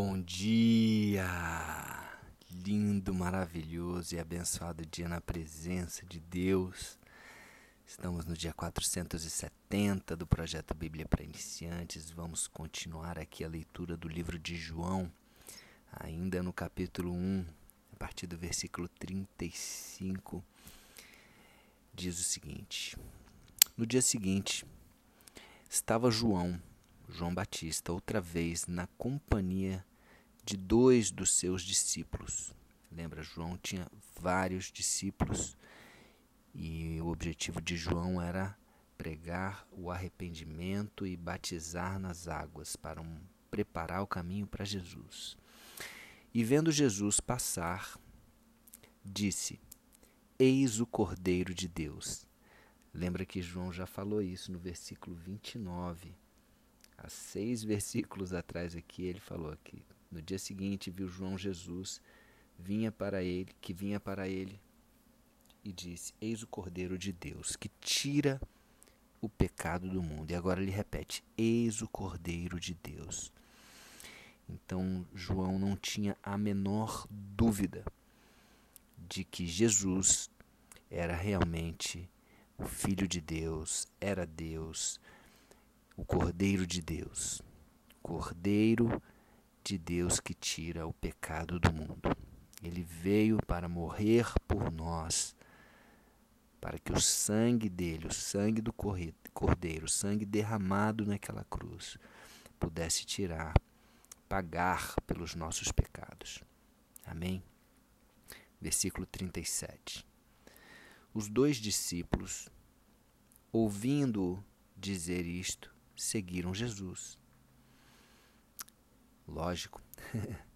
Bom dia! Lindo, maravilhoso e abençoado dia na presença de Deus. Estamos no dia 470 do projeto Bíblia para Iniciantes. Vamos continuar aqui a leitura do livro de João, ainda no capítulo 1, a partir do versículo 35. Diz o seguinte: No dia seguinte, estava João João Batista outra vez na companhia de dois dos seus discípulos. Lembra, João tinha vários discípulos e o objetivo de João era pregar o arrependimento e batizar nas águas para um, preparar o caminho para Jesus. E vendo Jesus passar, disse: Eis o Cordeiro de Deus. Lembra que João já falou isso no versículo 29 há seis versículos atrás aqui, ele falou que no dia seguinte viu João Jesus vinha para ele, que vinha para ele e disse: Eis o Cordeiro de Deus que tira o pecado do mundo. E agora ele repete: Eis o Cordeiro de Deus. Então João não tinha a menor dúvida de que Jesus era realmente o Filho de Deus, era Deus, o Cordeiro de Deus. Cordeiro de Deus que tira o pecado do mundo. Ele veio para morrer por nós, para que o sangue dele, o sangue do Cordeiro, o sangue derramado naquela cruz, pudesse tirar, pagar pelos nossos pecados. Amém? Versículo 37. Os dois discípulos, ouvindo dizer isto, seguiram Jesus. Lógico.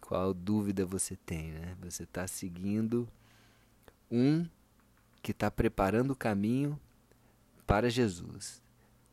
Qual dúvida você tem, né? Você está seguindo um que está preparando o caminho para Jesus.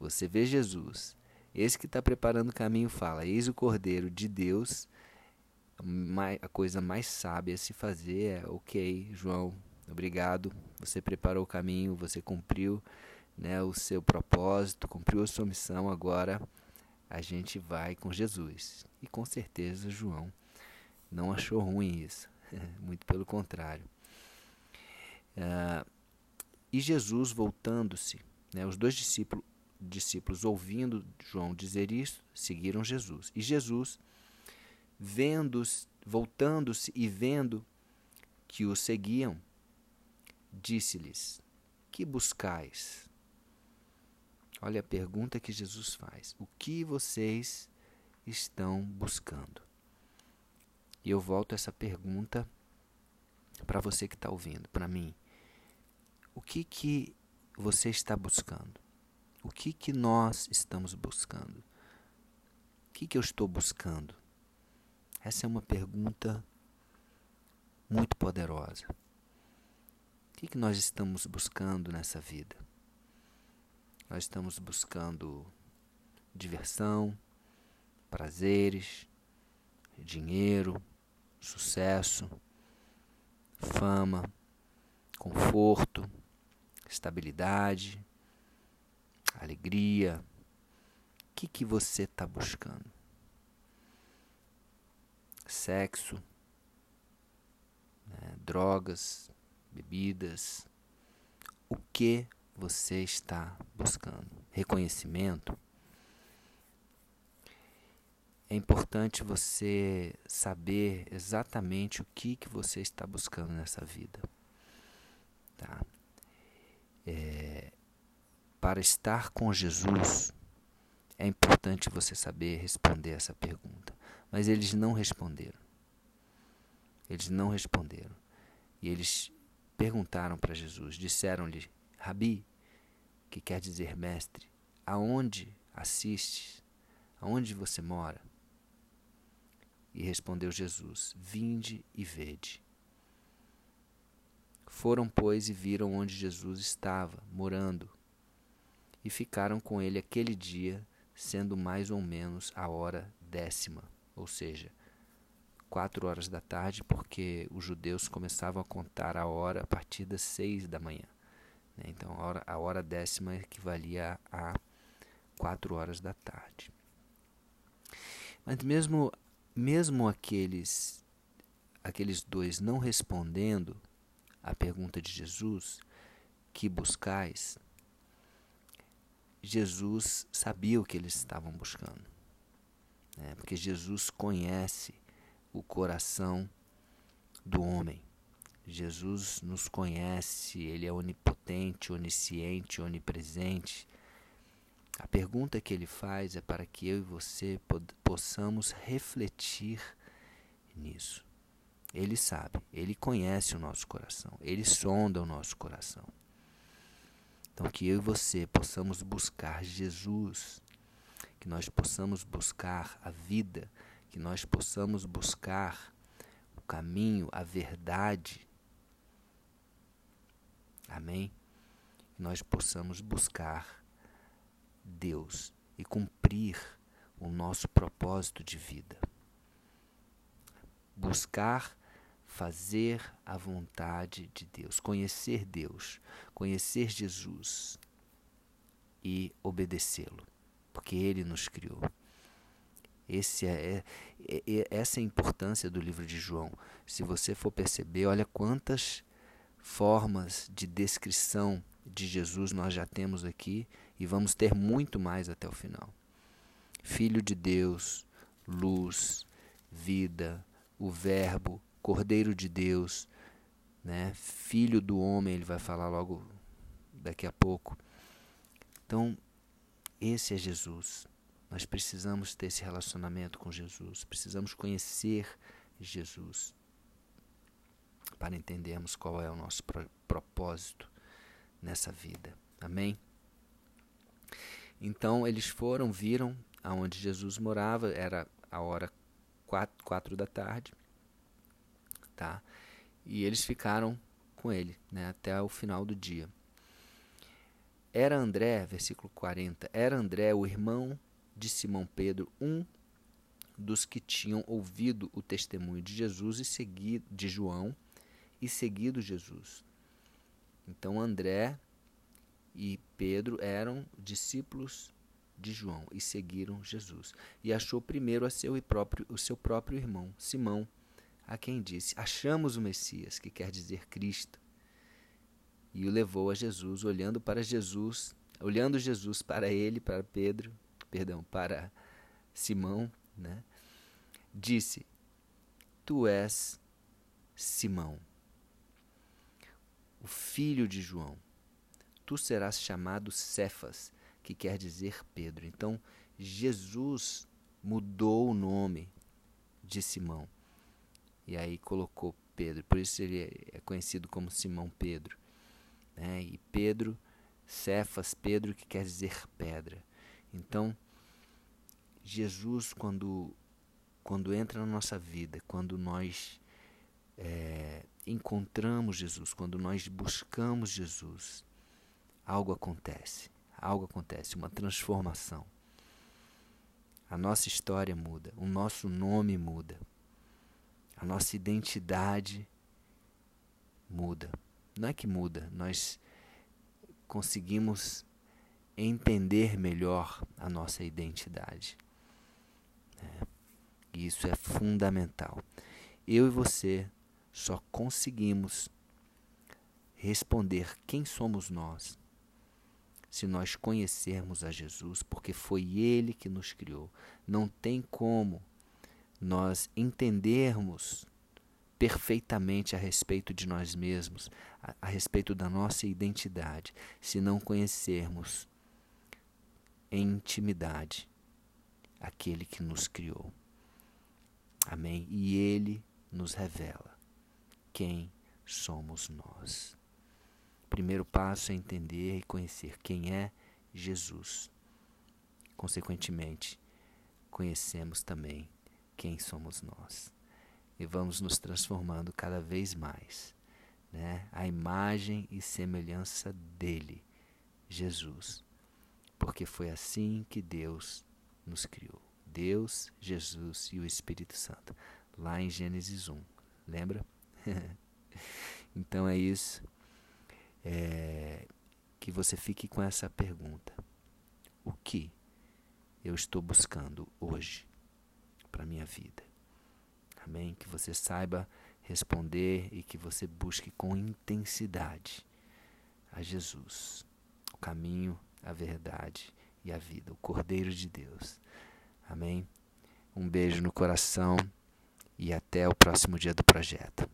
Você vê Jesus. Esse que está preparando o caminho fala: Eis o Cordeiro de Deus. A coisa mais sábia a se fazer é: Ok, João, obrigado. Você preparou o caminho, você cumpriu né, o seu propósito, cumpriu a sua missão, agora a gente vai com Jesus. E com certeza João não achou ruim isso, muito pelo contrário. Uh, e Jesus voltando-se, né, os dois discípulos, discípulos ouvindo João dizer isso, seguiram Jesus. E Jesus, vendo, voltando-se e vendo que o seguiam, disse-lhes: Que buscais? Olha a pergunta que Jesus faz: O que vocês estão buscando? E eu volto essa pergunta para você que está ouvindo, para mim. O que que você está buscando? O que que nós estamos buscando? O que que eu estou buscando? Essa é uma pergunta muito poderosa. O que que nós estamos buscando nessa vida? Nós estamos buscando diversão, prazeres, dinheiro, sucesso, fama, conforto, estabilidade, alegria. O que, que você está buscando? Sexo, né, drogas, bebidas. O que você está buscando? Reconhecimento? É importante você saber exatamente o que, que você está buscando nessa vida. Tá? É, para estar com Jesus, é importante você saber responder essa pergunta. Mas eles não responderam. Eles não responderam. E eles perguntaram para Jesus, disseram-lhe: Rabi, que quer dizer mestre, aonde assistes? Aonde você mora? E respondeu Jesus: Vinde e vede. Foram, pois, e viram onde Jesus estava, morando, e ficaram com ele aquele dia, sendo mais ou menos a hora décima, ou seja, quatro horas da tarde, porque os judeus começavam a contar a hora a partir das seis da manhã. Né? Então a hora, a hora décima equivalia a quatro horas da tarde. Mas mesmo, mesmo aqueles, aqueles dois não respondendo à pergunta de Jesus, que buscais, Jesus sabia o que eles estavam buscando. Né? Porque Jesus conhece o coração do homem. Jesus nos conhece, ele é onipotente, onisciente, onipresente. A pergunta que ele faz é para que eu e você possamos refletir nisso. Ele sabe, ele conhece o nosso coração, ele sonda o nosso coração. Então, que eu e você possamos buscar Jesus, que nós possamos buscar a vida, que nós possamos buscar o caminho, a verdade. Amém? Que nós possamos buscar Deus e cumprir o nosso propósito de vida. Buscar fazer a vontade de Deus, conhecer Deus, conhecer Jesus e obedecê-lo, porque Ele nos criou. Esse é, é, é, essa é a importância do livro de João. Se você for perceber, olha quantas formas de descrição de Jesus nós já temos aqui e vamos ter muito mais até o final. Filho de Deus, luz, vida, o Verbo, Cordeiro de Deus, né? Filho do homem, ele vai falar logo daqui a pouco. Então, esse é Jesus. Nós precisamos ter esse relacionamento com Jesus, precisamos conhecer Jesus para entendermos qual é o nosso propósito nessa vida. Amém? Então eles foram, viram aonde Jesus morava, era a hora quatro, quatro da tarde, tá? E eles ficaram com ele, né, até o final do dia. Era André, versículo 40, era André o irmão de Simão Pedro, um dos que tinham ouvido o testemunho de Jesus e seguido de João e seguido Jesus. Então André e Pedro eram discípulos de João e seguiram Jesus. E achou primeiro a seu, próprio, o seu próprio irmão, Simão, a quem disse: Achamos o Messias, que quer dizer Cristo. E o levou a Jesus, olhando para Jesus, olhando Jesus para ele, para Pedro, perdão, para Simão, né? Disse: Tu és Simão, o filho de João tu serás chamado Cefas, que quer dizer Pedro. Então, Jesus mudou o nome de Simão. E aí colocou Pedro. Por isso ele é conhecido como Simão Pedro. Né? E Pedro, Cefas, Pedro, que quer dizer pedra. Então, Jesus, quando, quando entra na nossa vida, quando nós é, encontramos Jesus, quando nós buscamos Jesus, algo acontece. Algo acontece, uma transformação. A nossa história muda, o nosso nome muda, a nossa identidade muda. Não é que muda, nós conseguimos entender melhor a nossa identidade. É. E isso é fundamental. Eu e você só conseguimos responder quem somos nós se nós conhecermos a Jesus, porque foi Ele que nos criou. Não tem como nós entendermos perfeitamente a respeito de nós mesmos, a, a respeito da nossa identidade, se não conhecermos em intimidade aquele que nos criou. Amém? E Ele nos revela quem somos nós primeiro passo é entender e conhecer quem é Jesus. Consequentemente, conhecemos também quem somos nós. E vamos nos transformando cada vez mais, né? A imagem e semelhança dele, Jesus. Porque foi assim que Deus nos criou. Deus, Jesus e o Espírito Santo. Lá em Gênesis 1. Lembra? então é isso é, que você fique com essa pergunta: O que eu estou buscando hoje? vida. Amém? Que você saiba responder e que você busque com intensidade a Jesus, o caminho, a verdade e a vida, o Cordeiro de Deus. Amém? Um beijo no coração e até o próximo dia do projeto.